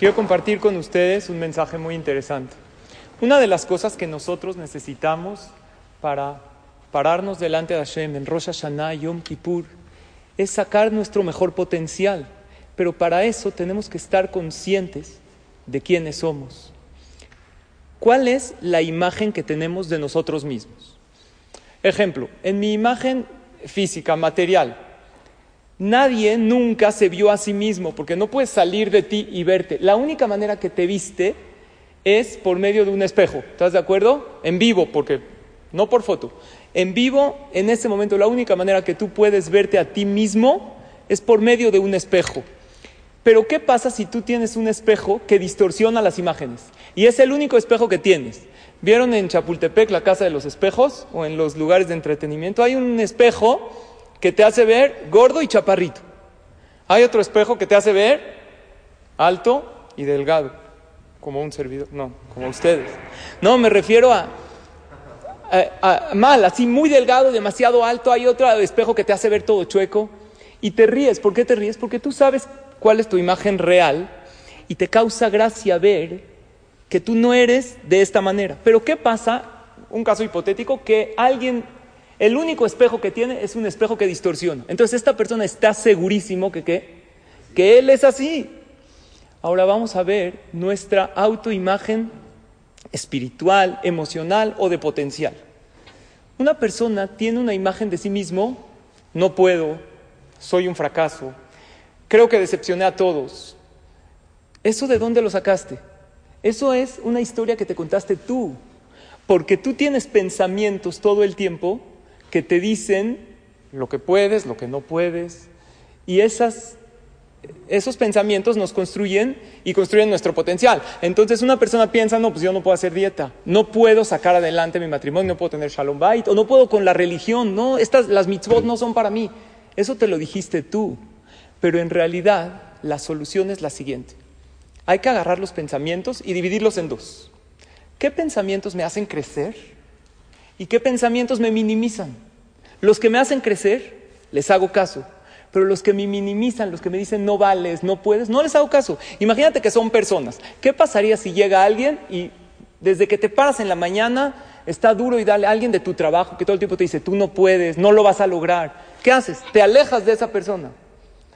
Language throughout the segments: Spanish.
Quiero compartir con ustedes un mensaje muy interesante. Una de las cosas que nosotros necesitamos para pararnos delante de Hashem en Rosh Hashanah y Yom Kippur es sacar nuestro mejor potencial. Pero para eso tenemos que estar conscientes de quiénes somos. ¿Cuál es la imagen que tenemos de nosotros mismos? Ejemplo, en mi imagen física, material, Nadie nunca se vio a sí mismo, porque no puedes salir de ti y verte. La única manera que te viste es por medio de un espejo. ¿Estás de acuerdo? En vivo, porque no por foto. En vivo, en ese momento, la única manera que tú puedes verte a ti mismo es por medio de un espejo. Pero ¿qué pasa si tú tienes un espejo que distorsiona las imágenes? Y es el único espejo que tienes. ¿Vieron en Chapultepec la casa de los espejos o en los lugares de entretenimiento? Hay un espejo que te hace ver gordo y chaparrito. Hay otro espejo que te hace ver alto y delgado, como un servidor, no, como ustedes. No, me refiero a, mal, así muy delgado, demasiado alto. Hay otro espejo que te hace ver todo chueco y te ríes. ¿Por qué te ríes? Porque tú sabes cuál es tu imagen real y te causa gracia ver que tú no eres de esta manera. Pero ¿qué pasa? Un caso hipotético, que alguien el único espejo que tiene es un espejo que distorsiona. Entonces esta persona está segurísimo que, que él es así. Ahora vamos a ver nuestra autoimagen espiritual, emocional o de potencial. Una persona tiene una imagen de sí mismo, no puedo, soy un fracaso, creo que decepcioné a todos. ¿Eso de dónde lo sacaste? Eso es una historia que te contaste tú, porque tú tienes pensamientos todo el tiempo que te dicen lo que puedes, lo que no puedes, y esas, esos pensamientos nos construyen y construyen nuestro potencial. Entonces una persona piensa, no, pues yo no puedo hacer dieta, no puedo sacar adelante mi matrimonio, no puedo tener shalom bait, o no puedo con la religión, no, estas, las mitzvot no son para mí. Eso te lo dijiste tú, pero en realidad la solución es la siguiente. Hay que agarrar los pensamientos y dividirlos en dos. ¿Qué pensamientos me hacen crecer? ¿Y qué pensamientos me minimizan? Los que me hacen crecer, les hago caso. Pero los que me minimizan, los que me dicen no vales, no puedes, no les hago caso. Imagínate que son personas. ¿Qué pasaría si llega alguien y desde que te paras en la mañana está duro y dale a alguien de tu trabajo que todo el tiempo te dice tú no puedes, no lo vas a lograr? ¿Qué haces? Te alejas de esa persona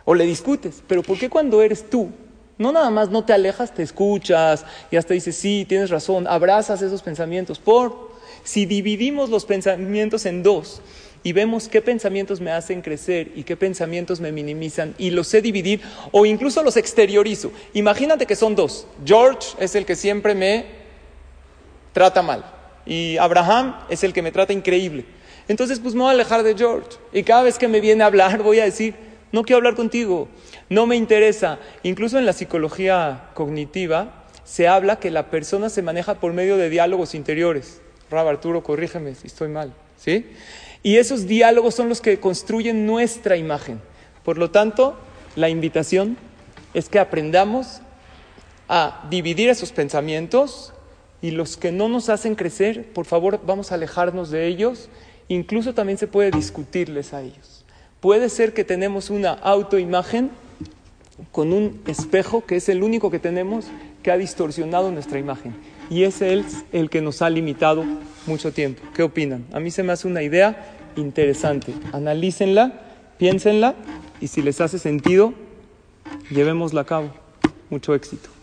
o le discutes. Pero ¿por qué cuando eres tú no nada más no te alejas, te escuchas y hasta dices, sí, tienes razón, abrazas esos pensamientos. Por si dividimos los pensamientos en dos y vemos qué pensamientos me hacen crecer y qué pensamientos me minimizan y los sé dividir o incluso los exteriorizo. Imagínate que son dos. George es el que siempre me trata mal y Abraham es el que me trata increíble. Entonces pues me voy a alejar de George y cada vez que me viene a hablar voy a decir, no quiero hablar contigo, no me interesa. Incluso en la psicología cognitiva se habla que la persona se maneja por medio de diálogos interiores. Rab Arturo, corrígeme si estoy mal. ¿sí? Y esos diálogos son los que construyen nuestra imagen. Por lo tanto, la invitación es que aprendamos a dividir esos pensamientos y los que no nos hacen crecer, por favor, vamos a alejarnos de ellos. Incluso también se puede discutirles a ellos. Puede ser que tenemos una autoimagen con un espejo que es el único que tenemos que ha distorsionado nuestra imagen y ese es el que nos ha limitado mucho tiempo. ¿Qué opinan? A mí se me hace una idea interesante. Analícenla, piénsenla y si les hace sentido, llevémosla a cabo. Mucho éxito.